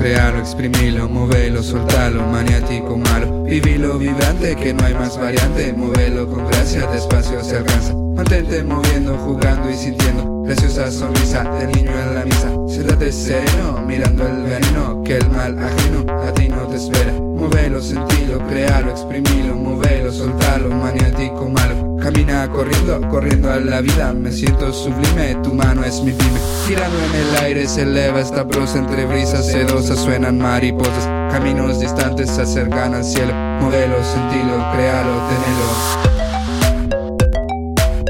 crealo, exprimilo, movelo, soltalo, maniático, malo. Vivilo, vibrante, que no hay más variante. Movelo con gracia, despacio se alcanza. Mantente moviendo, jugando y sintiendo. Graciosa sonrisa del niño en la misa. Siéntate sereno, mirando el veneno. Que el mal ajeno a ti no te espera. Movelo, sentilo, crealo, exprimilo, movelo, soltalo, maniático. Camina corriendo, corriendo a la vida. Me siento sublime, tu mano es mi pyme. Girando en el aire se eleva esta prosa entre brisas sedosas, suenan mariposas. Caminos distantes se acercan al cielo. Movelo, sentilo, crealo, tenelo.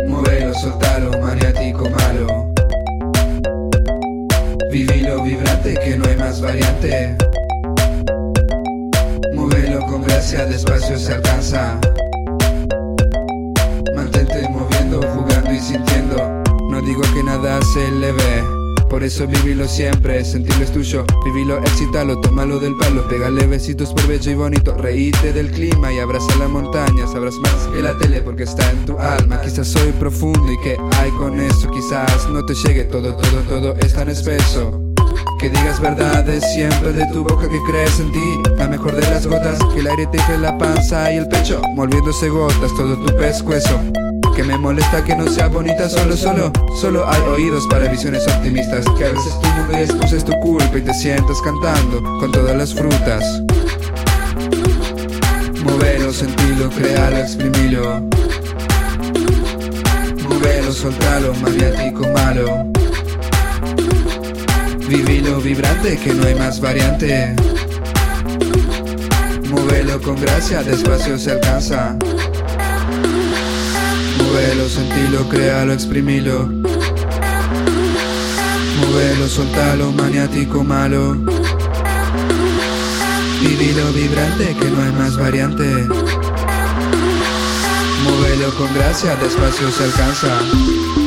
Movelo, soltalo, maniático, malo. Vivilo, vibrante, que no hay más variante. Movelo con gracia, despacio se alcanza. No digo que nada se eleve. Por eso vivilo siempre, sentirlo es tuyo, vivilo, excítalo, tómalo del palo, pégale besitos por bello y bonito, reíte del clima y abraza la montaña, sabrás más que la tele porque está en tu alma, quizás soy profundo y que hay con eso, quizás no te llegue todo, todo, todo es tan espeso. Que digas verdades siempre de tu boca que crees en ti. La mejor de las gotas, que el aire te la panza y el pecho Volviéndose gotas todo tu pescuezo que me molesta que no sea bonita solo, solo Solo hay oídos para visiones optimistas Que a veces tu mundo y excusa es tu culpa Y te sientas cantando con todas las frutas. Movelo, sentilo, crealo, exprimilo. Movelo, soltalo, maniático, malo. Vivilo, vibrante, que no hay más variante. Movelo con gracia, despacio se alcanza Movelo, sentilo, créalo, exprimilo. Movelo, soltalo, maniático, malo. Vivilo, vibrante, que no hay más variante. Movelo con gracia, despacio se alcanza.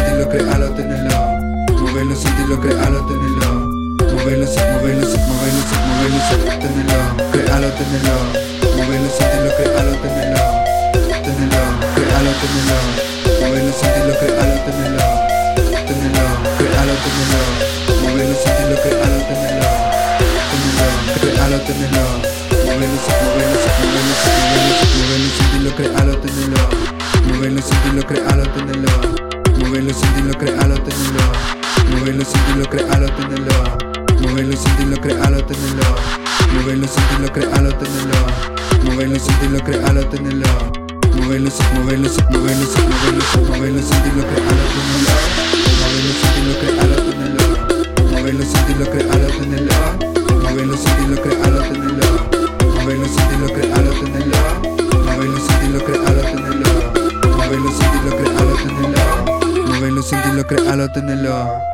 Movelo, sentirlo, crealo, tenelo. Movelo, sentirlo, crealo, tenelo. Movelo, se, movelo, se, tenelo. Crealo, tenelo. Movelo, sentirlo, crealo, tenelo. Tenelo, crealo, tenelo. Movelo, sentirlo, crealo, tenelo. Tenelo, crealo, sentirlo, crealo, tenelo. Movelo, sentirlo, crealo, tenelo. Movelo, sentirlo, crealo, tenelo. Movelo, se, movelo, se, movelo, se, movelo, se, movelo, sentirlo, crealo, tenelo. Movelo, sentirlo, crealo, tenelo. Movelo, sentirlo, crealo, tenelo. Movelo, sentirlo, crealo, tenelo. Movelo, sentirlo, crealo, tenelo. Movelo, sentirlo, crealo, tenelo. Movelo, sentirlo, crealo, tenelo. Movelo, sentirlo, crealo, tenelo.